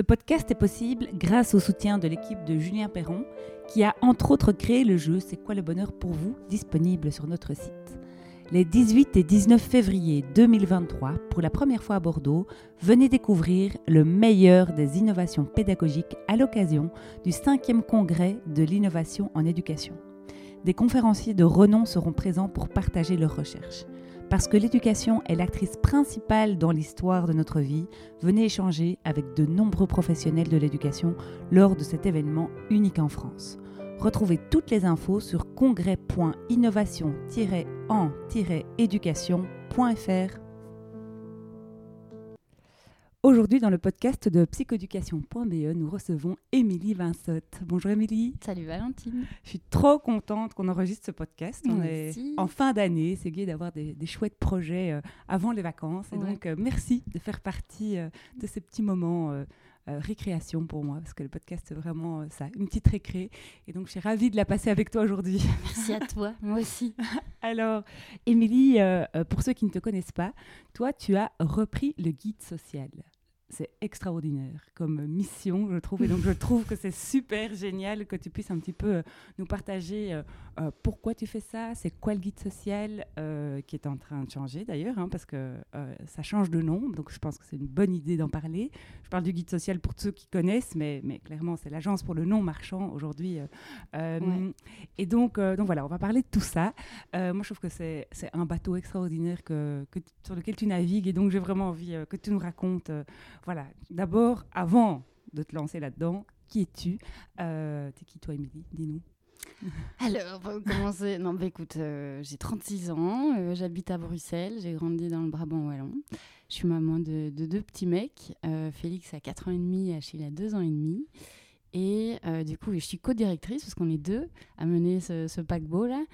Ce podcast est possible grâce au soutien de l'équipe de Julien Perron, qui a entre autres créé le jeu C'est quoi le bonheur pour vous, disponible sur notre site. Les 18 et 19 février 2023, pour la première fois à Bordeaux, venez découvrir le meilleur des innovations pédagogiques à l'occasion du 5e congrès de l'innovation en éducation. Des conférenciers de renom seront présents pour partager leurs recherches. Parce que l'éducation est l'actrice principale dans l'histoire de notre vie, venez échanger avec de nombreux professionnels de l'éducation lors de cet événement unique en France. Retrouvez toutes les infos sur congrès.innovation-en-éducation.fr. Aujourd'hui, dans le podcast de psychoéducation.be, nous recevons Émilie Vinsotte. Bonjour Émilie. Salut Valentine. Je suis trop contente qu'on enregistre ce podcast. On est en fin d'année. C'est gai d'avoir des, des chouettes projets euh, avant les vacances. Et Ouais. donc, euh, merci de faire partie euh, de ces petits moments euh, récréation pour moi, parce que le podcast, c'est vraiment euh, ça, une petite récré. Et donc, je suis ravie de la passer avec toi aujourd'hui. Merci à toi. Moi aussi. Alors, Émilie, euh, pour ceux qui ne te connaissent pas, toi, tu as repris le guide social. C'est extraordinaire comme mission, je trouve. Et donc, je trouve que c'est super génial que tu puisses un petit peu euh, nous partager euh, euh, pourquoi tu fais ça, c'est quoi le guide social, qui est en train de changer d'ailleurs, hein, parce que ça change de nom. Donc, je pense que c'est une bonne idée d'en parler. Je parle du guide social pour ceux qui connaissent, mais, mais clairement, c'est l'agence pour le non marchand aujourd'hui. Ouais. Et donc, donc, voilà, on va parler de tout ça. Moi, je trouve que c'est un bateau extraordinaire que, sur lequel tu navigues. Et donc, j'ai vraiment envie que tu nous racontes. Voilà, d'abord, avant de te lancer là-dedans, qui es-tu? Euh, T'es qui, toi, Émilie? Dis-nous. Alors, pour commencer, non, bah écoute, euh, j'ai 36 ans, euh, j'habite à Bruxelles, j'ai grandi dans le Brabant wallon. Je suis maman de, de deux petits mecs. euh, Félix a 4 ans et demi, Achille a 2 ans et demi. Et du coup, je suis co-directrice, parce qu'on est deux, à mener ce, ce paquebot-là,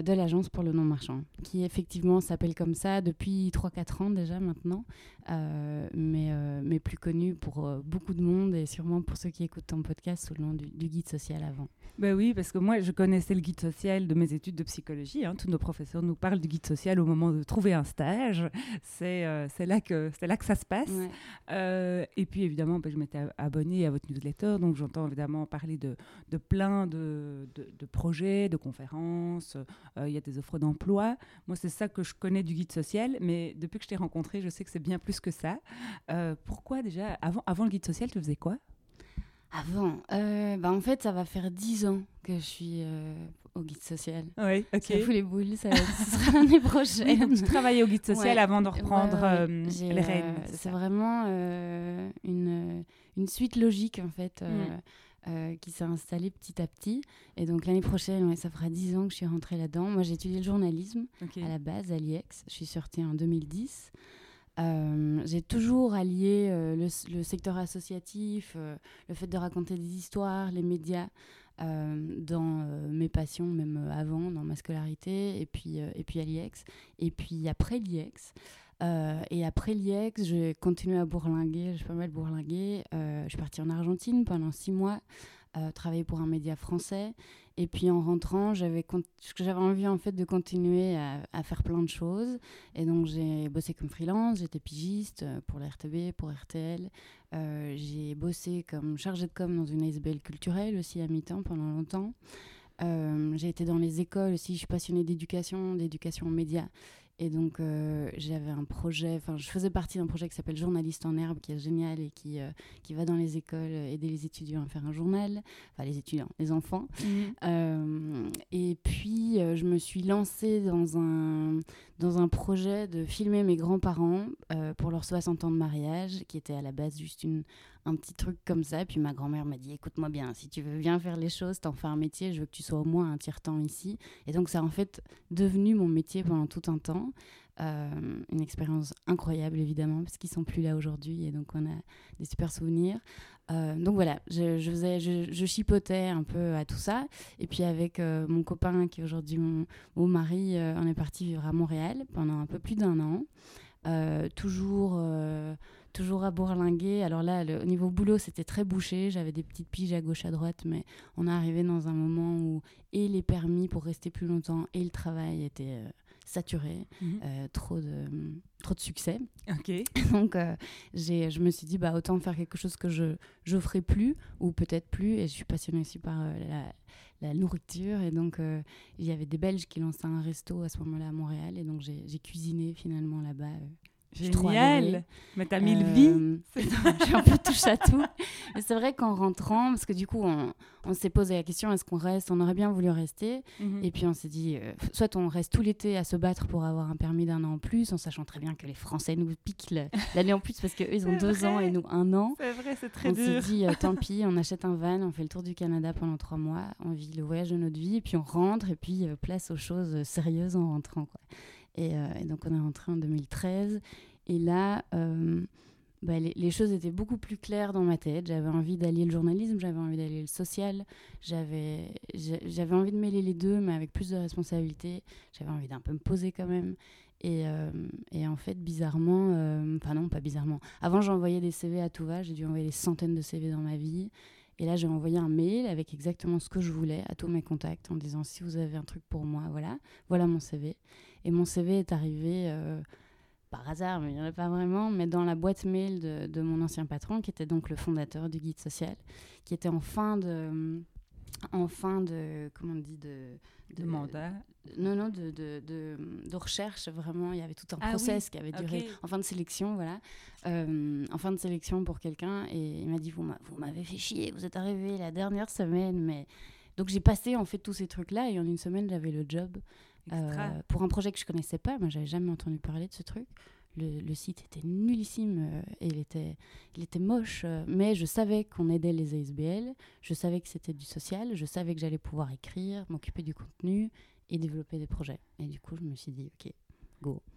de l'Agence pour le non-marchand, qui effectivement s'appelle comme ça depuis 3-4 ans déjà maintenant, mais, euh, mais plus connue pour euh, beaucoup de monde et sûrement pour ceux qui écoutent ton podcast sous le nom du, du guide social avant. Ben oui, parce que moi, je connaissais le guide social de mes études de psychologie. hein. Tous nos professeurs nous parlent du guide social au moment de trouver un stage. C'est euh, là, que- c'est là que ça se passe. Ouais. Euh, et puis évidemment, ben, je m'étais ab- abonnée à votre newsletter, donc j'entends évidemment parler de, de plein de, de- de projets, de conférences. Euh, Il y a des offres d'emploi. Moi, c'est ça que je connais du guide social, mais depuis que je t'ai rencontré, je sais que c'est bien plus que ça. Euh, pourquoi déjà, avant, avant le guide social, tu faisais quoi? Avant, euh, bah en fait, ça va faire 10 ans que je suis euh, au guide social. Oui, ok. Ça fout les boules, ça, ce sera l'année Oui, prochaine. donc tu travaillais au guide social Ouais. avant de reprendre Ouais, ouais, j'ai, les rênes. c'est ça vraiment une, une suite logique, en fait, Mm. euh, qui s'est installée petit à petit. Et donc, l'année prochaine, ouais, ça fera 10 ans que je suis rentrée là-dedans. Moi, j'ai étudié le journalisme à la base à l'IEX. Je suis sortie en 2010. Euh, j'ai toujours allié euh, le, secteur associatif, euh, le fait de raconter des histoires, les médias dans mes passions, même avant, dans ma scolarité, et puis, et puis à l'IEX. Et puis après l'IEX, et après l'IEX, j'ai continué à bourlinguer, j'ai pas mal bourlingué. Je suis partie en Argentine pendant six mois, travailler pour un média français. Et puis en rentrant, j'avais envie en fait de continuer à, à faire plein de choses. Et donc j'ai bossé comme freelance, j'étais pigiste euh, pour la RTB, pour RTL. Euh, j'ai bossé comme chargée de com dans une ASBL culturelle aussi à mi-temps pendant longtemps. Euh, j'ai été dans les écoles aussi, je suis passionnée d'éducation, d'éducation aux médias. Et donc, euh, j'avais un projet, enfin, je faisais partie d'un projet qui s'appelle Journaliste en herbe, qui est génial et qui, euh, qui va dans les écoles aider les étudiants à faire un journal. Enfin, les étudiants, les enfants. Mhm. Euh, et puis, je me suis lancée dans un, dans un projet de filmer mes grands-parents pour leurs 60 ans de mariage, qui était à la base juste une, un petit truc comme ça. Puis ma grand-mère m'a dit écoute-moi bien, si tu veux bien faire les choses, t'en fais un métier, je veux que tu sois au moins un tiers-temps ici. Et donc, ça a en fait devenu mon métier pendant tout un temps. Euh, une expérience incroyable, évidemment, parce qu'ils sont plus là aujourd'hui. Et donc, on a des super souvenirs. Euh, donc voilà, je, faisais, je, chipotais un peu à tout ça. Et puis avec euh, mon copain, qui est aujourd'hui mon, mon, mari, on est parti vivre à Montréal pendant un peu plus d'un an. toujours toujours à bourlinguer. Alors là, le, au niveau boulot, c'était très bouché. J'avais des petites piges à gauche, à droite, mais on est arrivé dans un moment où et les permis pour rester plus longtemps et le travail étaient euh, saturés. Mhm. euh, trop, de, trop de succès. Ok. Donc, euh, je me suis dit, bah, autant faire quelque chose que je ne ferai plus, ou peut-être plus. Et je suis passionnée aussi par euh, la, la, nourriture. Et donc, il y avait des Belges qui lançaient un resto à ce moment-là à Montréal. Et donc, j'ai cuisiné finalement là-bas Génial Mais t'as mille vies euh, Je suis un peu touche à tout. Mais c'est vrai qu'en rentrant, parce que du coup, on, on s'est posé la question est-ce qu'on reste? On aurait bien voulu rester. Mhm. Et puis on s'est dit euh, soit on reste tout l'été à se battre pour avoir un permis d'un an en plus, en sachant très bien que les Français nous piquent l'année en plus parce qu'eux, ils ont deux vrai. ans et nous un an. C'est vrai, c'est très on dur. On s'est dit euh, tant pis, on achète un van, on fait le tour du Canada pendant trois mois, on vit le voyage de notre vie, et puis on rentre, et puis euh, place aux choses sérieuses en rentrant. Quoi. Et, euh, et donc on est rentré en 2013. Et là, euh, bah, les, choses étaient beaucoup plus claires dans ma tête. J'avais envie d'allier le journalisme, j'avais envie d'allier le social, j'avais envie de mêler les deux, mais avec plus de responsabilité. J'avais envie d'un peu me poser quand même. Et, euh, et en fait, bizarrement, enfin non, pas bizarrement. Avant, j'envoyais des CV à tout va. J'ai dû envoyer des centaines de CV dans ma vie. Et là, j'ai envoyé un mail avec exactement ce que je voulais à tous mes contacts en disant si vous avez un truc pour moi, voilà, voilà mon CV. Et mon CV est arrivé euh, par hasard, mais il n'y en a pas vraiment, mais dans la boîte mail de, de, mon ancien patron, qui était donc le fondateur du guide social, qui était en fin de, en fin de, comment on dit, de, de, de mandat. Non, non, de, de, recherche, vraiment. Il y avait tout un ah process oui. qui avait duré okay. en fin de sélection, voilà. Euh, en fin de sélection pour quelqu'un. Et il m'a dit Vous m'avez fait chier, vous êtes arrivé la dernière semaine. mais Donc j'ai passé en fait tous ces trucs-là et en une semaine, j'avais le job. Euh, pour un projet que je connaissais pas, moi j'avais jamais entendu parler de ce truc. Le, site était nullissime euh, et il était, il était moche, euh, mais je savais qu'on aidait les ASBL, je savais que c'était du social, je savais que j'allais pouvoir écrire, m'occuper du contenu et développer des projets. Et du coup, je me suis dit, ok,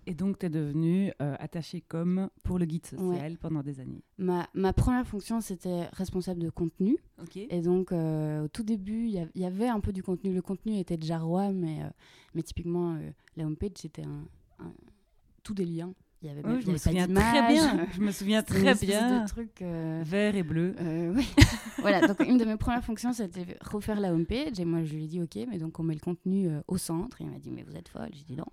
Et donc, tu es devenue euh, attachée com pour le guide social ouais. pendant des années ma, ma, première fonction, c'était responsable de contenu. Okay. Et donc, euh, au tout début, il y, y, avait un peu du contenu. Le contenu était déjà roi, mais, euh, mais typiquement, la homepage, c'était un, un, tout des liens. Il y avait, oui, même, je, me souviens très bien. je me souviens très bien. De trucs, Vert et bleu. oui. voilà, donc une de mes premières fonctions, c'était refaire la homepage. Et moi, je lui ai dit, OK, mais donc on met le contenu au centre. Et il m'a dit, mais vous êtes folle. J'ai dit, non.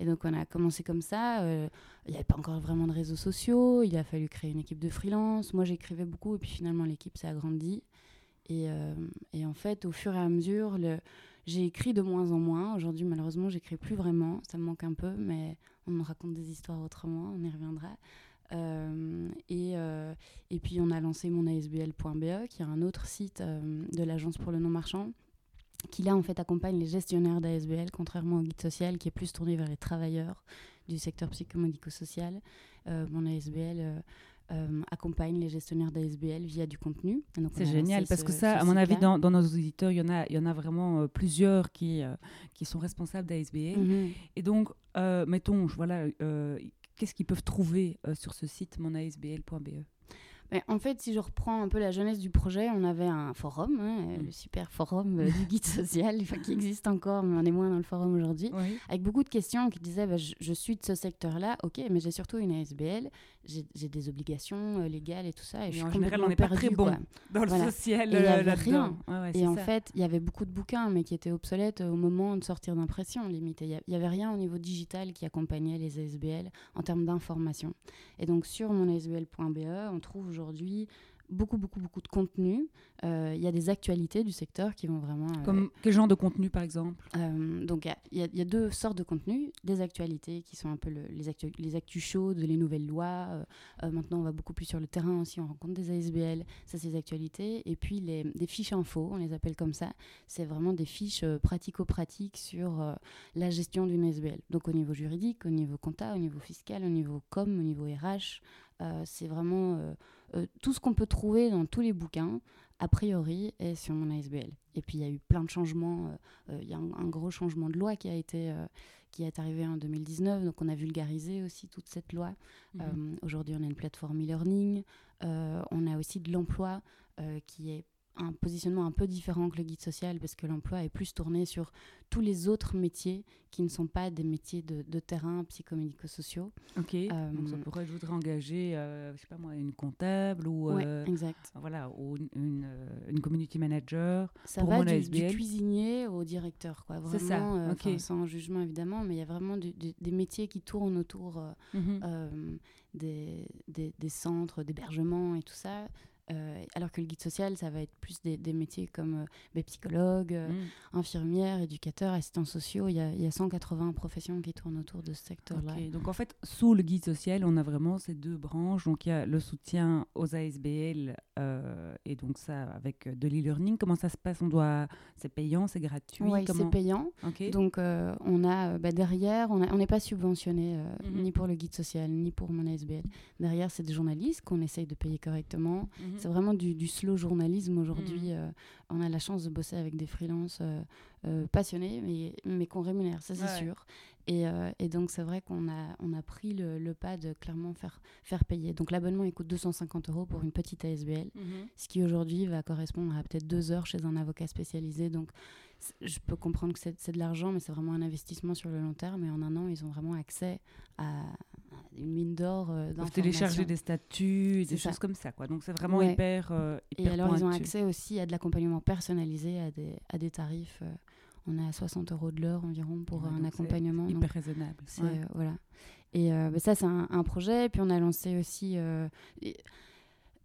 Et donc, on a commencé comme ça. Euh, il n'y avait pas encore vraiment de réseaux sociaux. Il a fallu créer une équipe de freelance. Moi, j'écrivais beaucoup. Et puis, finalement, l'équipe s'est agrandie. Et, euh, et, en fait, au fur et à mesure, j'ai écrit de moins en moins. Aujourd'hui, malheureusement, j'écris plus vraiment. Ça me manque un peu. Mais on me raconte des histoires autrement. On y reviendra. Euh, et, et puis, on a lancé mon ASBL.be, qui est un autre site de l'Agence pour le non-marchand qui là en fait accompagne les gestionnaires d'ASBL, contrairement au guide social qui est plus tourné vers les travailleurs du secteur psychomédico-social. Euh, mon ASBL euh, euh, accompagne les gestionnaires d'ASBL via du contenu. C'est génial parce ce, que ça, à mon avis, dans, dans, nos auditeurs, il y en a, il y en a vraiment plusieurs qui, qui sont responsables d'ASBL. Mhm. Mm -hmm. Et donc, mettons, voilà, qu'est-ce qu'ils peuvent trouver sur ce site monasbl.be mais en fait, si je reprends un peu la jeunesse du projet, on avait un forum, hein, mmh. le super forum euh, du guide social, qui existe encore, mais on est moins dans le forum aujourd'hui, oui. avec beaucoup de questions qui disaient bah, je, je, suis de ce secteur-là, ok, mais j'ai surtout une ASBL, j'ai des obligations euh, légales et tout ça. Et mais je en suis général, on n'est pas très bon quoi. dans le voilà. social. Et il n'y avait là rien. Ouais, ouais, et en ça. fait, il y avait beaucoup de bouquins, mais qui étaient obsolètes au moment de sortir d'impression, limite. Il n'y avait rien au niveau digital qui accompagnait les ASBL en termes d'information. Et donc, sur mon ASBL.be, on trouve aujourd'hui beaucoup, beaucoup, beaucoup de contenu. Il euh, y a des actualités du secteur qui vont vraiment... Euh, Comme quel genre de contenu, par exemple? Euh, Donc, il y, y, a deux sortes de contenus. Des actualités qui sont un peu le, les, actu les actus chaudes, les nouvelles lois. maintenant, on va beaucoup plus sur le terrain aussi. On rencontre des ASBL. Ça, c'est des actualités. Et puis, les, des fiches info, on les appelle comme ça. C'est vraiment des fiches pratico-pratiques sur la gestion d'une ASBL. Donc, au niveau juridique, au niveau compta, au niveau fiscal, au niveau com, au niveau RH. c'est vraiment tout ce qu'on peut trouver dans tous les bouquins, a priori, est sur mon ASBL. Et puis il y a eu plein de changements. Il y a un, gros changement de loi qui a été qui est arrivé en 2019. Donc on a vulgarisé aussi toute cette loi. Mhm. Aujourd'hui, on a une plateforme e-learning. on a aussi de l'emploi qui est un positionnement un peu différent que le guide social parce que l'emploi est plus tourné sur tous les autres métiers qui ne sont pas des métiers de, de terrain psychomédico-sociaux. Ok. Euh, Donc ça pourrait, je voudrais engager, euh, je sais pas moi, une comptable ou euh, exact. Voilà, ou une, une, community manager. Ça va du, du, cuisinier au directeur, quoi. Vraiment, ça. sans jugement évidemment, mais il y a vraiment des métiers qui tournent autour mhm. des, des, des centres d'hébergement et tout ça. Euh, alors que le guide social, ça va être plus des, métiers comme euh, ben, psychologue, euh, mm. infirmière, éducateur, assistant sociaux. Il y, a, il y, a, 180 professions qui tournent autour de ce secteur-là. Donc en fait, sous le guide social, on a vraiment ces deux branches. Donc il y a le soutien aux ASBL et donc ça avec de l'e-learning. Comment ça se passe? On doit, c'est payant, c'est gratuit? Oui, c'est payant. Donc on a ben, derrière, on n'est pas subventionné mm-hmm. ni pour le guide social ni pour mon ASBL. Derrière, c'est des journalistes qu'on essaye de payer correctement. Mm-hmm. C'est vraiment du, slow journalisme aujourd'hui. Mm. Euh, on a la chance de bosser avec des freelances euh, euh, passionnés, mais, mais qu'on rémunère, ça c'est sûr. Et, et, donc c'est vrai qu'on a, on a pris le, pas de clairement faire, faire payer. Donc l'abonnement il coûte 250 euros pour une petite ASBL, mm-hmm. ce qui aujourd'hui va correspondre à peut-être deux heures chez un avocat spécialisé. Donc je peux comprendre que c'est de l'argent, mais c'est vraiment un investissement sur le long terme. Et en un an, ils ont vraiment accès à, une mine d'or euh, télécharger des statuts, des choses comme ça. Quoi. Donc c'est vraiment hyper, euh, Et alors ils ont accès aussi à de l'accompagnement personnalisé, à des, à des tarifs. Euh, on est à 60 euros de l'heure environ pour un accompagnement. Hyper raisonnable. voilà. Et bah, ça, c'est un, projet. Et puis on a lancé aussi...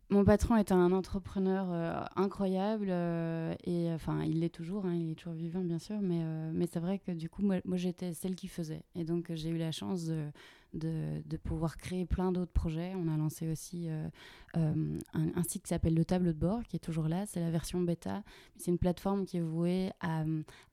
Mon patron est un entrepreneur incroyable et enfin il l'est toujours, hein, il est toujours vivant bien sûr, mais, mais c'est vrai que du coup moi, moi j'étais celle qui faisait et donc j'ai eu la chance de, de, pouvoir créer plein d'autres projets. On a lancé aussi euh, euh, un, site qui s'appelle Le Tableau de bord, qui est toujours là. C'est la version bêta. C'est une plateforme qui est vouée à,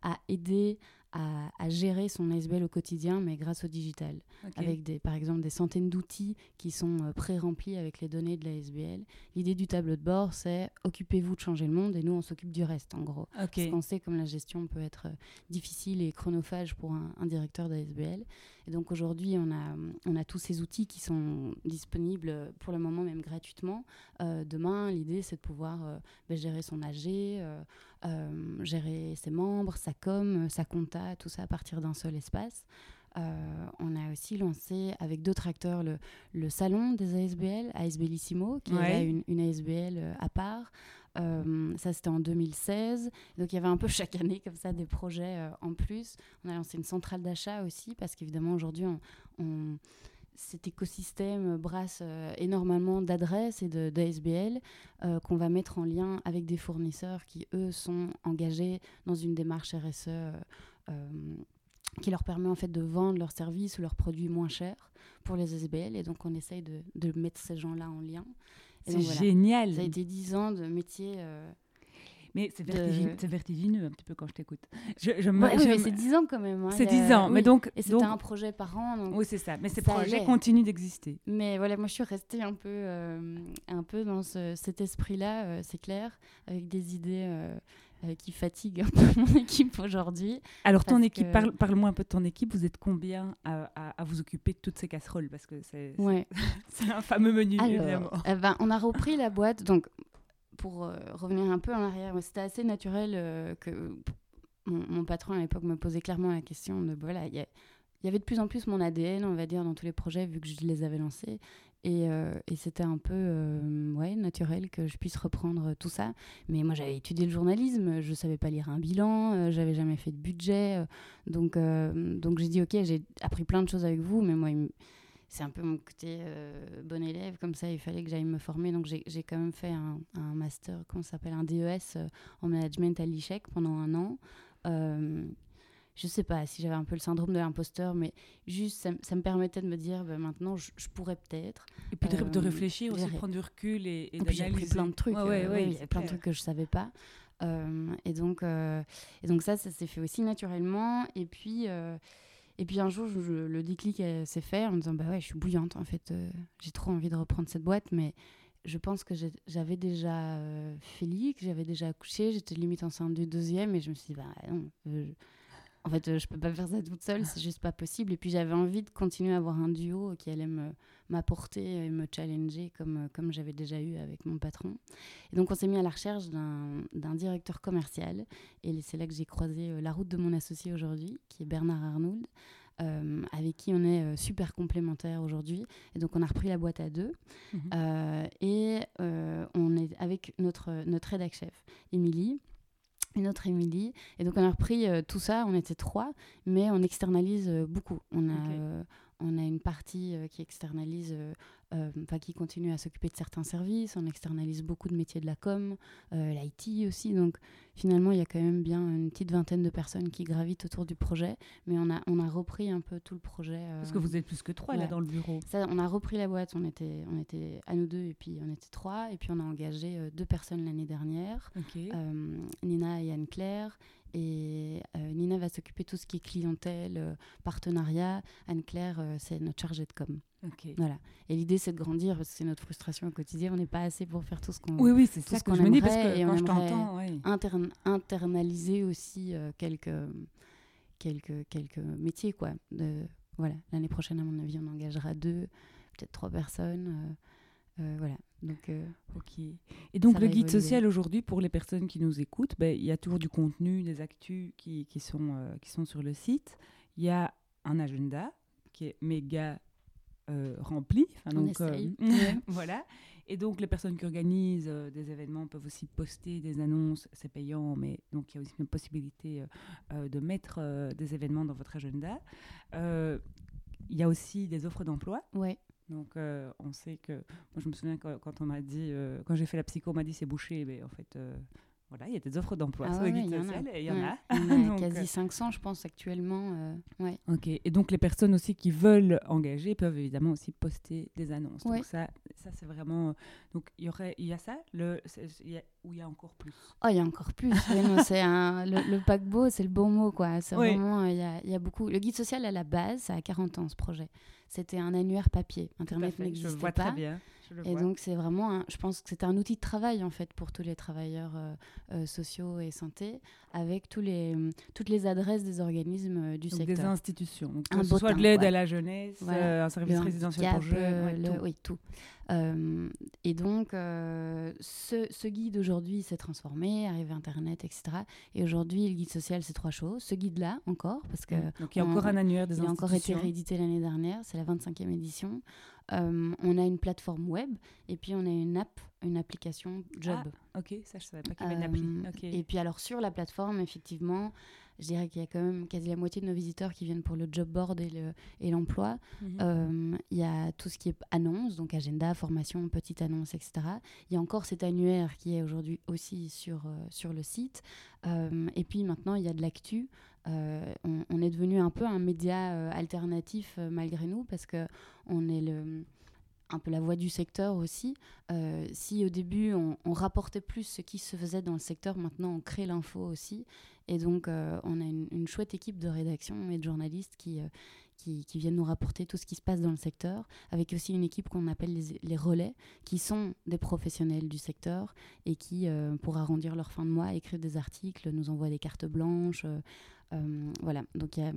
à aider à, gérer son ASBL au quotidien, mais grâce au digital. Avec des, par exemple des centaines d'outils qui sont euh, pré-remplis avec les données de l'ASBL. L'idée du tableau de bord, c'est occupez-vous de changer le monde et nous, on s'occupe du reste, en gros. Parce qu'on sait comme la gestion peut être euh, difficile et chronophage pour un, directeur d'ASBL. Et donc aujourd'hui, on a, on a tous ces outils qui sont disponibles pour le moment même gratuitement. Euh, demain, l'idée, c'est de pouvoir ben, gérer son AG, gérer ses membres, sa com, sa compta tout ça à partir d'un seul espace. Euh, on a aussi lancé avec d'autres acteurs le, le, salon des ASBL, ASBLissimo, qui est une, une, ASBL euh, à part. Euh, ça, c'était en 2016. Donc, il y avait un peu chaque année comme ça des projets en plus. On a lancé une centrale d'achat aussi, parce qu'évidemment, aujourd'hui, cet écosystème brasse énormément d'adresses et d'ASBL qu'on va mettre en lien avec des fournisseurs qui, eux, sont engagés dans une démarche RSE euh, qui leur permet en fait de vendre leurs services ou leurs produits moins chers pour les SBL. Et donc, on essaye de mettre ces gens-là en lien. C'est génial. Ça a été dix ans de métier. Euh, mais c'est vertigineux, un petit peu quand je t'écoute. Je, c'est 10 ans quand même. Hein, c'est 10 ans, mais donc... Et c'était un projet par an. Donc oui, c'est ça. Mais ces projets continuent d'exister. Mais voilà, moi je suis restée un peu, euh, un peu dans cet esprit-là, c'est clair, avec des idées euh, qui fatigue un peu mon équipe aujourd'hui. Alors, ton équipe, parle, parle-moi un peu de ton équipe. Vous êtes combien à, à, vous occuper de toutes ces casseroles? Parce que c'est, ouais. un fameux menu, évidemment. Eh ben, on a repris la boîte. Donc, pour euh, revenir un peu en arrière, c'était assez naturel euh, que mon, mon, patron à l'époque me posait clairement la question de voilà, il y, y, avait de plus en plus mon ADN, on va dire, dans tous les projets, vu que je les avais lancés. Et, euh, et c'était un peu euh, ouais, naturel que je puisse reprendre tout ça. Mais moi, j'avais étudié le journalisme, je ne savais pas lire un bilan, euh, j'avais jamais fait de budget. donc, donc j'ai dit, OK, j'ai appris plein de choses avec vous, mais moi, c'est un peu mon côté bon élève, comme ça, il fallait que j'aille me former. Donc, j'ai quand même fait un, un master, comment ça s'appelle, un DES en management à l'ICHEC pendant un an je sais pas si j'avais un peu le syndrome de l'imposteur, mais juste ça, me permettait de me dire bah, maintenant je, pourrais peut-être. Et puis de, euh, réfléchir aussi, prendre du recul et, et, puis j'ai appris plein de trucs. Euh, il y a plein de trucs que je savais pas. Euh, et, donc, et donc ça, ça s'est fait aussi naturellement. Et puis, et puis un jour, le déclic s'est fait en me disant bah ouais, je suis bouillante en fait. j'ai trop envie de reprendre cette boîte, mais je pense que j'avais déjà Félix, j'avais déjà accouché, j'étais limite enceinte du deuxième et je me suis dit, bah non, en fait, euh, je peux pas faire ça toute seule, c'est juste pas possible. Et puis j'avais envie de continuer à avoir un duo qui allait m'apporter et me challenger comme, euh, comme j'avais déjà eu avec mon patron. Et donc on s'est mis à la recherche d'un directeur commercial. Et c'est là que j'ai croisé euh, la route de mon associé aujourd'hui, qui est Bernard Arnould. avec qui on est super complémentaires aujourd'hui. Et donc, on a repris la boîte à deux. Mhm. et on est avec notre, notre rédac chef, Émilie une autre Émilie. Et donc on a repris euh, tout ça, on était trois, mais on externalise euh, beaucoup. On a, euh, on a une partie qui externalise euh, qui continue à s'occuper de certains services. On externalise beaucoup de métiers de la com, euh, l'IT aussi. Donc finalement, il y a quand même bien une petite vingtaine de personnes qui gravitent autour du projet. Mais on a, on a repris un peu tout le projet. Euh, Parce que vous êtes plus que trois là dans le bureau. Ça, on a repris la boîte. On était, on était à nous deux et puis on était trois. Et puis on a engagé deux personnes l'année dernière. Nina et Anne-Claire. Et Nina va s'occuper de tout ce qui est clientèle, partenariat. Anne-Claire, c'est notre chargée de com. Voilà. Et l'idée, c'est de grandir parce que c'est notre frustration au quotidien. On n'est pas assez pour faire tout ce qu'on. Oui, oui, c'est ça qu'on je me dis parce que et quand je t'entends, internaliser aussi euh, quelques, quelques, quelques métiers, quoi. De, voilà. L'année prochaine, à mon avis, on engagera deux, peut-être trois personnes. Euh, euh, voilà. Donc, ok. Et donc, le guide social aujourd'hui, pour les personnes qui nous écoutent, ben, il y a toujours du contenu, des actus qui, qui sont, qui sont sur le site. Il y a un agenda qui est méga euh, rempli. donc, euh, voilà. Et donc, les personnes qui organisent euh, des événements peuvent aussi poster des annonces. C'est payant, mais donc il y a aussi une possibilité de mettre des événements dans votre agenda. Il y a aussi des offres d'emploi. Ouais. Donc, on sait que. Moi, je me souviens quand, quand on m'a dit. quand j'ai fait la psycho, on m'a dit c'est bouché. Mais en fait voilà, il y a des offres d'emploi ah le et il y en a. Il y a quasi 500, euh, je pense, actuellement. Euh, ouais. Ok, et donc les personnes aussi qui veulent engager peuvent évidemment aussi poster des annonces. Donc ça, ça c'est vraiment. Euh, donc il y aurait, il y a ça, le, il y a, où il y a encore plus. Oh, il y a encore plus. c'est un, le, paquebot, c'est le bon mot, quoi. C'est vraiment, il y, a, il y, a, beaucoup. Le guide social à la base, ça a 40 ans ce projet. C'était un annuaire papier. Internet n'existait pas. Très bien et donc, c'est vraiment, je pense que c'est un outil de travail, en fait, pour tous les travailleurs euh, euh, sociaux et santé, avec tous les, toutes les adresses des organismes euh, du donc secteur. Des institutions. Donc, que ce soit de l'aide à la jeunesse, un service résidentiel pour jeunes. Oui, tout. et donc, ce, ce, guide aujourd'hui s'est transformé, arrivé Internet, etc. Et aujourd'hui, le guide social, c'est trois choses. Ce guide-là, encore, parce que. Donc, il y a encore un annuaire des il institutions. Il a encore été réédité l'année dernière, c'est la 25e édition. Euh, on a une plateforme web et puis on a une app, une application job. Ah, ok, ça je savais pas qu'il y avait une appli. Euh, et puis alors sur la plateforme, effectivement, je dirais qu'il y a quand même quasi la moitié de nos visiteurs qui viennent pour le job board et l'emploi. Mhm. Euh, il y a tout ce qui est annonce, donc agenda, formation, petite annonce, etc. Il y a encore cet annuaire qui est aujourd'hui aussi sur, sur le site. et puis maintenant, il y a de l'actu. Euh, on, est devenu un peu un média euh, alternatif euh, malgré nous parce que on est le un peu la voix du secteur aussi. si au début on, rapportait plus ce qui se faisait dans le secteur, maintenant on crée l'info aussi. Et donc on a une, chouette équipe de rédaction et de journalistes qui, qui, viennent nous rapporter tout ce qui se passe dans le secteur, avec aussi une équipe qu'on appelle les, relais, qui sont des professionnels du secteur et qui, pour arrondir leur fin de mois, écrivent des articles, nous envoient des cartes blanches. Euh, voilà, donc il y a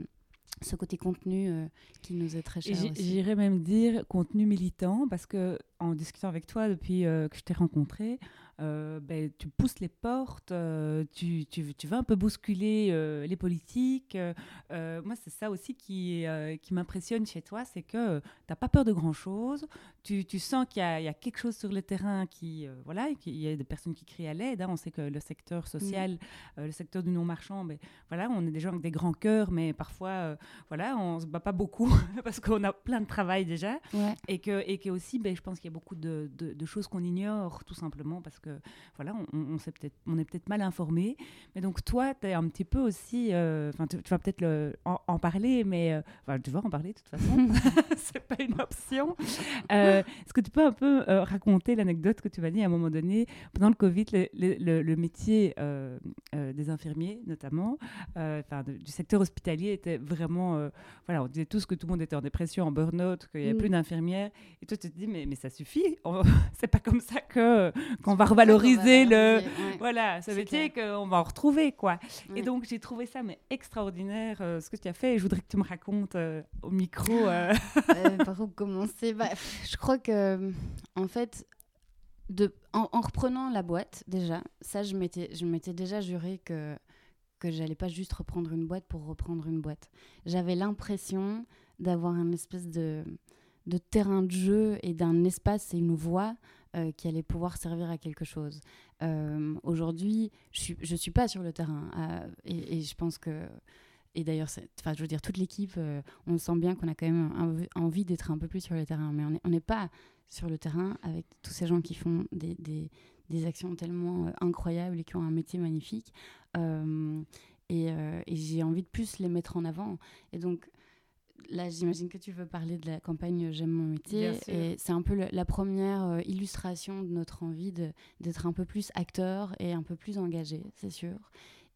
ce côté contenu euh, qui nous est très cher. J'irais même dire contenu militant, parce que en discutant avec toi depuis euh, que je t'ai rencontré, euh, ben, tu pousses les portes, euh, tu, tu, tu, vas un peu bousculer euh, les politiques. moi, c'est ça aussi qui, qui m'impressionne chez toi, c'est que tu n'as pas peur de grand-chose. Tu, tu, sens qu'il y, y, a quelque chose sur le terrain qui... voilà, il y a des personnes qui crient à l'aide. Hein. On sait que le secteur social, le secteur du non-marchand, ben, voilà, on est des gens avec des grands cœurs, mais parfois, voilà, on ne se bat pas beaucoup parce qu'on a plein de travail déjà. Et que, et que aussi, ben, je pense qu'il y a beaucoup de, de, de choses qu'on ignore, tout simplement parce que voilà, on, on, peut-être, on est peut-être mal informé. Mais donc toi, tu es un petit peu aussi, euh, enfin, tu, vas peut-être en, parler, mais euh, tu vas en parler de toute façon. c'est pas Euh, est-ce que tu peux un peu raconter l'anecdote que tu m'as dit à un moment donné pendant le Covid, le, le, métier des infirmiers notamment, du secteur hospitalier était vraiment, voilà, on disait tous que tout le monde était en dépression, en burn-out, qu'il n'y avait mm. plus d'infirmières, et toi tu te dis mais, mais ça suffit. C'est pas comme ça qu'on va revaloriser le voilà ce métier qu'on va en retrouver quoi. Et donc j'ai trouvé ça mais extraordinaire euh, ce que tu as fait. Et je voudrais que tu me racontes euh, au micro. Euh. par où commencer bah, Je crois que en fait de en, en, reprenant la boîte déjà, ça je m'étais je m'étais déjà juré que que j'allais pas juste reprendre une boîte pour reprendre une boîte. J'avais l'impression d'avoir un espèce de de terrain de jeu et d'un espace et une voie euh, qui allait pouvoir servir à quelque chose. Euh, aujourd'hui, je ne suis, pas sur le terrain euh, et, je pense que. Et d'ailleurs, je veux dire, toute l'équipe, on sent bien qu'on a quand même envie d'être un peu plus sur le terrain, mais on n'est pas sur le terrain avec tous ces gens qui font des, des, des actions tellement incroyables et qui ont un métier magnifique. et, et j'ai envie de plus les mettre en avant. Et donc, Là, j'imagine que tu veux parler de la campagne J'aime mon métier. Et c'est un peu la première euh, illustration de notre envie d'être un peu plus acteur et un peu plus engagé, c'est sûr.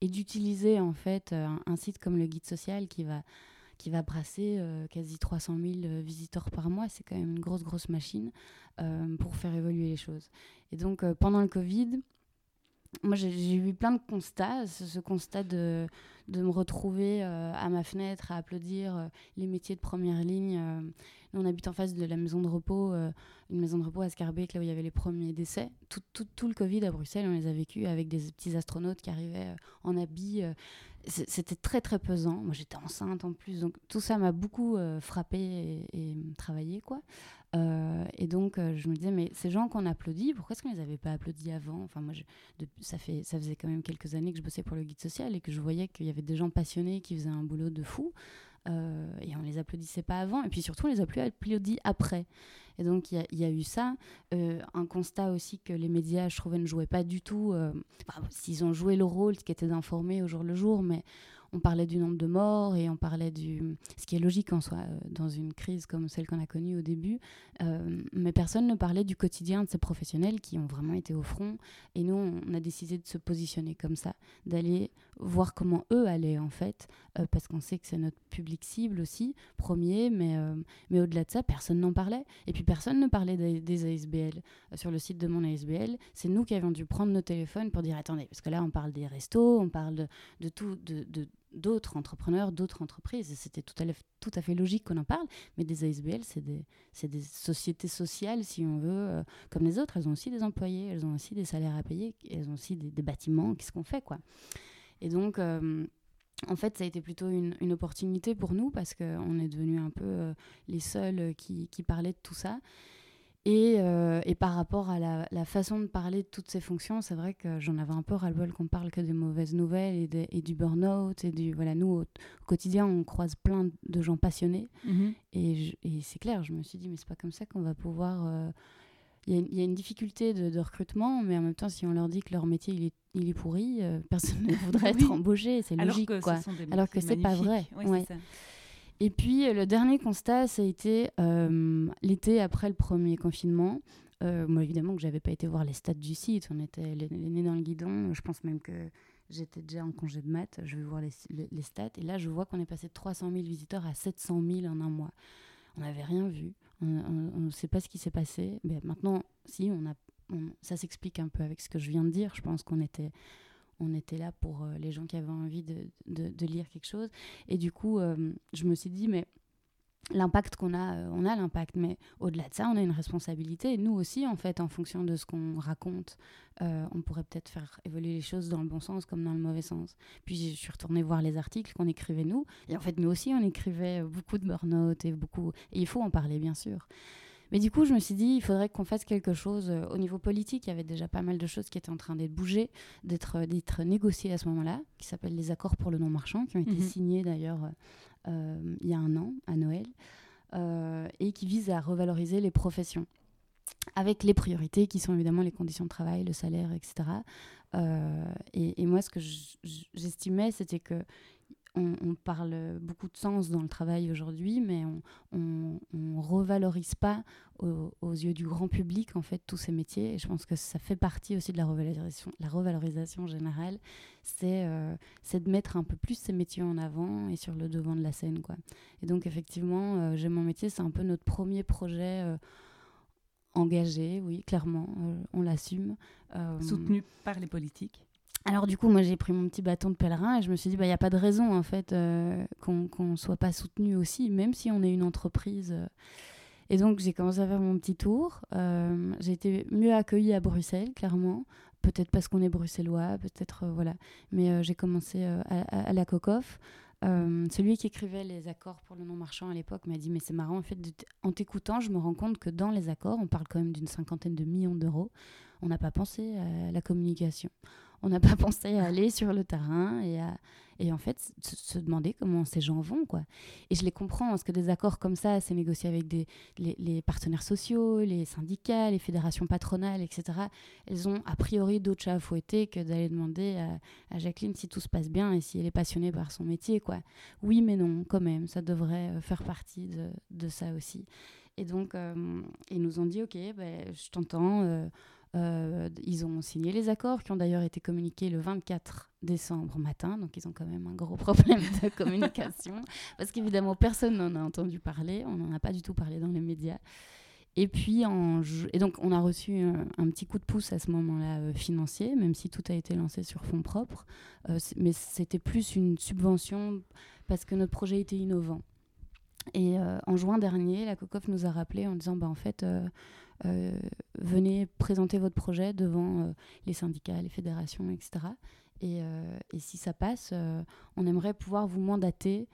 Et d'utiliser en fait euh, un, site comme le Guide Social qui va, qui va brasser euh, quasi 300 000 visiteurs par mois. C'est quand même une grosse, grosse machine pour faire évoluer les choses. Et donc, pendant le Covid, moi, j'ai eu plein de constats. Ce, constat de, de, me retrouver euh, à ma fenêtre à applaudir euh, les métiers de première ligne. Euh. on habite en face de la maison de repos, une maison de repos à Scarbeck, là où il y avait les premiers décès. Tout, tout, tout, le Covid à Bruxelles, on les a vécus avec des petits astronautes qui arrivaient en habit. C'était très, très pesant. Moi, j'étais enceinte en plus. Donc, tout ça m'a beaucoup frappé et, et, travaillé, quoi. Euh, et donc, euh, je me disais, mais ces gens qu'on applaudit, pourquoi est-ce qu'on les avait pas applaudis avant? Enfin, moi, je, ça, fait, ça faisait quand même quelques années que je bossais pour le guide social et que je voyais qu'il y avait des gens passionnés qui faisaient un boulot de fou. Euh, et on les applaudissait pas avant. Et puis surtout, on les a plus applaudis après. Et donc, il y, a eu ça. un constat aussi que les médias, je trouvais, ne jouaient pas du tout. S'ils ont joué le rôle, qui était d'informer au jour le jour, mais on parlait du nombre de morts et on parlait du... Ce qui est logique en soi, euh, dans une crise comme celle qu'on a connue au début. Euh, mais personne ne parlait du quotidien de ces professionnels qui ont vraiment été au front. Et nous, on a décidé de se positionner comme ça, d'aller voir comment eux allaient en fait, euh, parce qu'on sait que c'est notre public cible aussi, premier, mais, mais au-delà de ça, personne n'en parlait. Et puis personne ne parlait des, ASBL. sur le site de mon ASBL, c'est nous qui avions dû prendre nos téléphones pour dire attendez, parce que là on parle des restos, on parle de, tout, de, de d'autres entrepreneurs, d'autres entreprises. C'était tout à, tout à fait logique qu'on en parle, mais des ASBL, c'est des, des, sociétés sociales, si on veut, euh, comme les autres. Elles ont aussi des employés, elles ont aussi des salaires à payer, elles ont aussi des, bâtiments, qu'est-ce qu'on fait, quoi? Et donc, euh, en fait, ça a été plutôt une, une opportunité pour nous, parce qu'on est devenus un peu euh, les seuls qui, qui parlaient de tout ça. Euh, et, par rapport à la, façon de parler de toutes ces fonctions, c'est vrai que j'en avais un peu ras-le-bol qu'on parle que des mauvaises nouvelles et, du burn-out. Et du, voilà, nous, au, quotidien, on croise plein de gens passionnés. Mhm. Et, c'est clair, je me suis dit, mais c'est pas comme ça qu'on va pouvoir. Euh, il y, a une difficulté de, recrutement, mais en même temps, si on leur dit que leur métier il est, il est pourri, euh, personne ne voudrait être embauché. C'est logique, Alors que quoi. Alors que c'est pas vrai. Ouais, ça. Et puis euh, le dernier constat, ça a été euh, l'été après le premier confinement. Euh, moi, évidemment, que j'avais pas été voir les stats du site. On était les, dans le guidon. Je pense même que j'étais déjà en congé de maths. Je vais voir les, les, stats. Et là, je vois qu'on est passé de 300 000 visiteurs à 700 000 en un mois. On n'avait rien vu. On ne sait pas ce qui s'est passé. Mais maintenant, si, on a, ça s'explique un peu avec ce que je viens de dire. Je pense qu'on était on était là pour euh, les gens qui avaient envie de, lire quelque chose. Et du coup, euh, je me suis dit, mais l'impact qu'on a, euh, on a l'impact, mais au-delà de ça, on a une responsabilité. Et nous aussi, en fait, en fonction de ce qu'on raconte, on pourrait peut-être faire évoluer les choses dans le bon sens comme dans le mauvais sens. Puis je suis retournée voir les articles qu'on écrivait nous. Et en fait, nous aussi, on écrivait beaucoup de burn-out et beaucoup. Et il faut en parler, bien sûr. Mais du coup, je me suis dit, il faudrait qu'on fasse quelque chose euh, au niveau politique. Il y avait déjà pas mal de choses qui étaient en train d'être bougées, d'être euh, négociées à ce moment-là, qui s'appellent les accords pour le non-marchand, qui ont été mhm. signés d'ailleurs euh, il y a un an, à Noël, et qui visent à revaloriser les professions avec les priorités qui sont évidemment les conditions de travail, le salaire, etc. et, et, moi, ce que j'estimais, c'était que on, parle beaucoup de sens dans le travail aujourd'hui, mais on, ne revalorise pas aux, yeux du grand public en fait tous ces métiers. Et je pense que ça fait partie aussi de la revalorisation, générale, c'est euh, de mettre un peu plus ces métiers en avant et sur le devant de la scène quoi. Et donc effectivement, euh, j'ai mon métier, c'est un peu notre premier projet. Euh, engagé, oui, clairement, on l'assume. Soutenu par les politiques alors du coup, moi j'ai pris mon petit bâton de pèlerin et je me suis dit, bah, il n'y a pas de raison en fait qu'on ne soit pas soutenu aussi, même si on est une entreprise. Et donc j'ai commencé à faire mon petit tour. j'ai été mieux accueillie à Bruxelles, clairement peut-être parce qu'on est bruxellois, peut-être euh, voilà. Mais euh, j'ai commencé euh, à, la Cocoff. celui qui écrivait les accords pour le non marchand à l'époque m'a dit mais c'est marrant en fait en t'écoutant je me rends compte que dans les accords on parle quand même d'une cinquantaine de millions d'euros on n'a pas pensé à la communication on n'a pas pensé à aller sur le terrain et à, en fait se, demander comment ces gens vont quoi. Et je les comprends parce que des accords comme ça c'est négocié avec les, partenaires sociaux les syndicats les fédérations patronales etc elles ont a priori d'autres chats à fouetter que d'aller demander à, Jacqueline si tout se passe bien et si elle est passionnée par son métier quoi. Oui mais non quand même ça devrait euh, faire partie de, de ça aussi. Et donc euh, ils nous ont dit ok ben, je t'entends euh, euh, ils ont signé les accords qui ont d'ailleurs été communiqués le 24 décembre matin, donc ils ont quand même un gros problème de communication, parce qu'évidemment personne n'en a entendu parler, on n'en a pas du tout parlé dans les médias. Et puis, en et donc, on a reçu un, petit coup de pouce à ce moment-là euh, financier, même si tout a été lancé sur fonds propres. Euh, mais c'était plus une subvention parce que notre projet était innovant. Et en juin dernier, la COCOF nous a rappelé en disant bah, en fait, euh, venez présenter votre projet devant euh, les syndicats, les fédérations, etc. Euh, et, si ça passe, on aimerait pouvoir vous mandater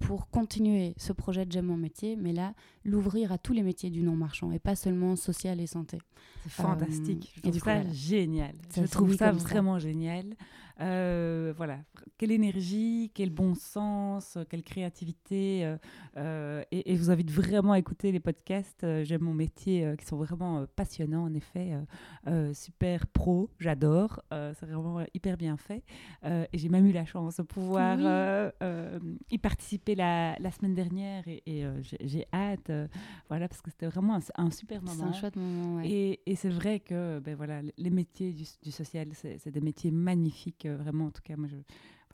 pour continuer ce projet de J'aime mon métier, mais là, l'ouvrir à tous les métiers du non-marchand et pas seulement social et santé. C'est fantastique. je trouve ça génial. je trouve ça vraiment génial. Euh, voilà, quelle énergie, quel bon sens, quelle créativité. Euh, euh, et, je vous invite vraiment à écouter les podcasts. J'aime mon métier, qui sont vraiment passionnants, en effet. super pro, j'adore. c'est vraiment hyper bien fait. et j'ai même eu la chance de pouvoir y participer la, la, semaine dernière. Et, j'ai hâte, voilà, parce que c'était vraiment un, super moment. C'est un chouette moment, Et, et c'est vrai que ben, voilà, les métiers du, du social, c'est des métiers magnifiques vraiment, en tout cas, moi, je,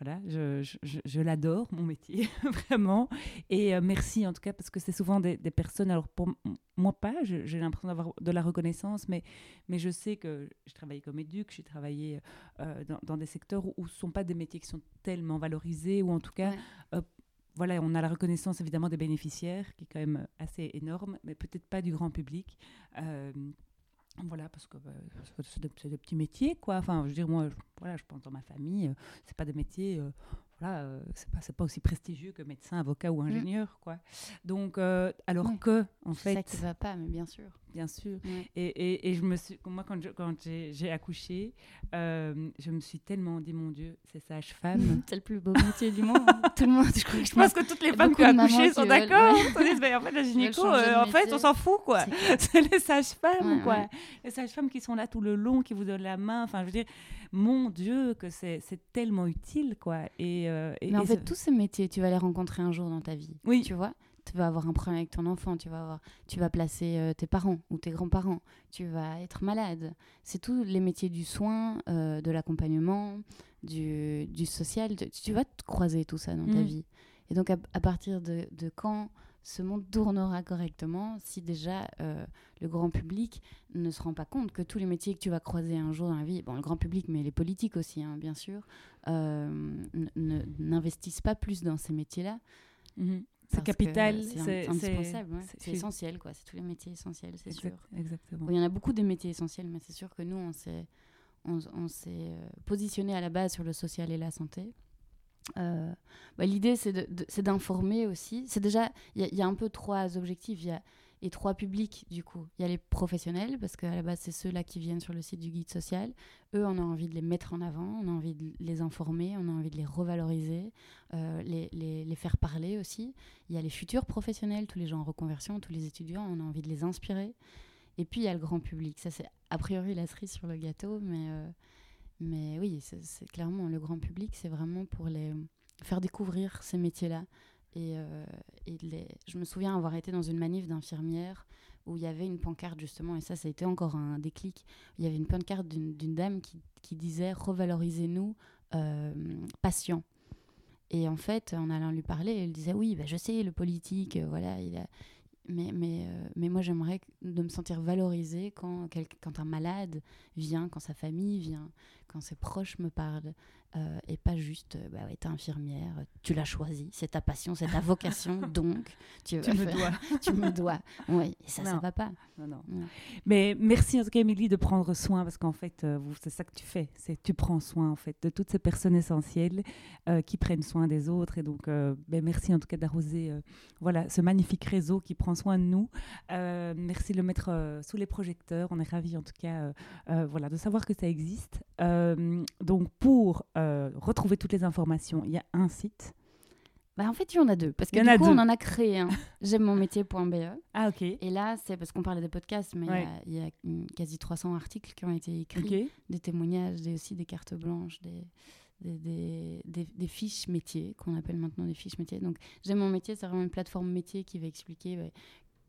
voilà, je, je, l'adore, mon métier, vraiment. Et euh, merci, en tout cas, parce que c'est souvent des, personnes, alors pour moi pas, j'ai l'impression d'avoir de la reconnaissance, mais, mais je sais que je travaille comme éduc, j'ai travaillé euh, dans, des secteurs où ce ne sont pas des métiers qui sont tellement valorisés, ou en tout cas... Euh, voilà, on a la reconnaissance évidemment des bénéficiaires, qui est quand même assez énorme, mais peut-être pas du grand public. Voilà, parce que bah, c'est des, petits métiers, quoi. Enfin, je veux dire, moi, je, voilà, je pense dans ma famille, euh, c'est pas des métiers, euh, voilà, euh, c'est pas, pas aussi prestigieux que médecin, avocat ou ingénieur, quoi. Donc, alors que, en fait. Ça qui va pas, mais bien sûr bien sûr. Et, et, et, je me suis, moi, quand, quand j'ai accouché, euh, je me suis tellement dit, mon Dieu, c'est sage-femme. c'est le plus beau métier du monde. Tout le monde, je, crois, je pense que toutes les femmes qui ont accouché sont d'accord. Ouais. en fait, la gynéco, euh, en fait, on s'en fout, quoi. C'est les sages-femmes, quoi. Les sages-femmes qui sont là tout le long, qui vous donnent la main. Enfin, je veux dire, mon Dieu, que c'est tellement utile, quoi. Et, euh, Mais en fait, tous ces métiers, tu vas les rencontrer un jour dans ta vie. Oui. Tu vois tu vas avoir un problème avec ton enfant, tu vas, avoir, tu vas placer euh, tes parents ou tes grands-parents, tu vas être malade. C'est tous les métiers du soin, euh, de l'accompagnement, du, du, social. Tu, vas te croiser tout ça dans ta mm. vie. Et donc, à, partir de, de, quand ce monde tournera correctement si déjà euh, le grand public ne se rend pas compte que tous les métiers que tu vas croiser un jour dans la vie, bon, le grand public, mais les politiques aussi, hein, bien sûr, n'investissent pas plus dans ces métiers-là. Mm-hmm. C'est capital, c'est indispensable, c'est essentiel, quoi. C'est tous les métiers essentiels, c'est sûr. Exactement. il y en a beaucoup des métiers essentiels, mais c'est sûr que nous, on s'est on, euh, positionné à la base sur le social et la santé. Euh, bah, L'idée, c'est d'informer aussi. C'est déjà, il y, y, a un peu trois objectifs. Il y a et trois publics du coup. Il y a les professionnels, parce qu'à la base, c'est ceux-là qui viennent sur le site du guide social. Eux, on a envie de les mettre en avant, on a envie de les informer, on a envie de les revaloriser, euh, les, les, les, faire parler aussi. Il y a les futurs professionnels, tous les gens en reconversion, tous les étudiants, on a envie de les inspirer. Et puis, il y a le grand public. Ça, c'est a priori la cerise sur le gâteau, mais, euh, mais oui, c'est clairement le grand public, c'est vraiment pour les faire découvrir ces métiers-là et, euh, je me souviens avoir été dans une manif d'infirmières où il y avait une pancarte justement, et ça, ça a été encore un déclic. Il y avait une pancarte d'une dame qui, qui, disait Revalorisez-nous, euh, patients. Et en fait, en allant lui parler, elle disait Oui, bah, je sais, le politique, euh, voilà, il a... mais, mais, euh, mais moi, j'aimerais de me sentir valorisée quand, quand un malade vient, quand sa famille vient, quand ses proches me parlent. Euh, et pas juste, euh, bah ouais, t'es infirmière, tu l'as choisi, c'est ta passion, c'est ta vocation, donc tu, me dois. tu me dois. Oui, et ça, ça va pas. Non, non. Mais merci en tout cas, Émilie, de prendre soin, parce qu'en fait, euh, c'est ça que tu fais, c'est tu prends soin en fait de toutes ces personnes essentielles qui prennent soin des autres. Et donc, ben, merci en tout cas d'arroser voilà, ce magnifique réseau qui prend soin de nous. merci de le mettre sous les projecteurs. On est ravis en tout cas voilà, de savoir que ça existe. donc, pour euh, retrouver toutes les informations, il y a un site. Bah, en fait, il y en a deux. Parce que du coup, on en a créé un. J'aime mon métier.be. Ah, ok. Et là, c'est parce qu'on parlait des podcasts, mais il y, a quasi 300 articles qui ont été écrits, des témoignages, des, aussi des cartes blanches, des, des, des, des, fiches métiers, qu'on appelle maintenant des fiches métiers. Donc, J'aime mon métier, c'est vraiment une plateforme métier qui va expliquer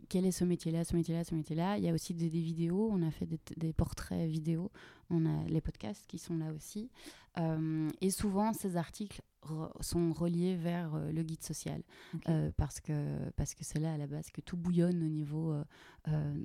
quel est ce métier-là, ce métier-là, ce métier-là. Il y a aussi des, vidéos, on a fait des, portraits vidéo, on a les podcasts qui sont là aussi. Euh, et souvent, ces articles sont reliés vers euh, le guide social euh, parce que parce que c'est là à la base que tout bouillonne au niveau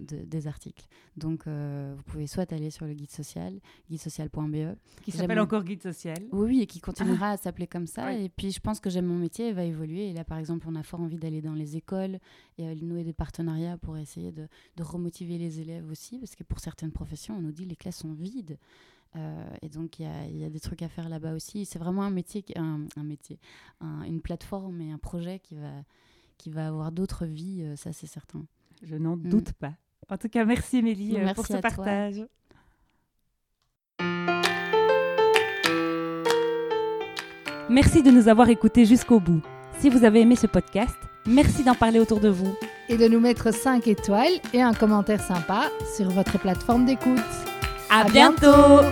des articles. Donc, vous pouvez soit aller sur le guide social, guidesocial.be. Qui s'appelle encore guide social. Oui, oui, et qui continuera à s'appeler comme ça. Et puis, je pense que j'aime mon métier, il va évoluer. Et là, par exemple, on a fort envie d'aller dans les écoles et nouer des partenariats pour essayer de, de remotiver les élèves aussi, parce que pour certaines professions, on nous dit les classes sont vides. Euh, et donc, il y, a, des trucs à faire là-bas aussi. C'est vraiment un métier, un, un métier une plateforme et un projet qui va, qui va avoir d'autres vies, euh, ça c'est certain. Je n'en mm. doute pas. En tout cas, merci Mélie euh, pour ce partage. Merci de nous avoir écoutés jusqu'au bout. Si vous avez aimé ce podcast, merci d'en parler autour de vous. Et de nous mettre 5 étoiles et un commentaire sympa sur votre plateforme d'écoute. À, bientôt